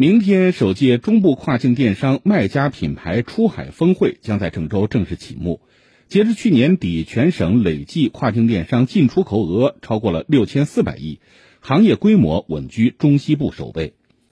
明天首届中部跨境电商卖家品牌出海峰会将在郑州正式启幕。截至去年底全省累计跨境电商进出口额超过了六千四百亿行业规模稳居中西部首位。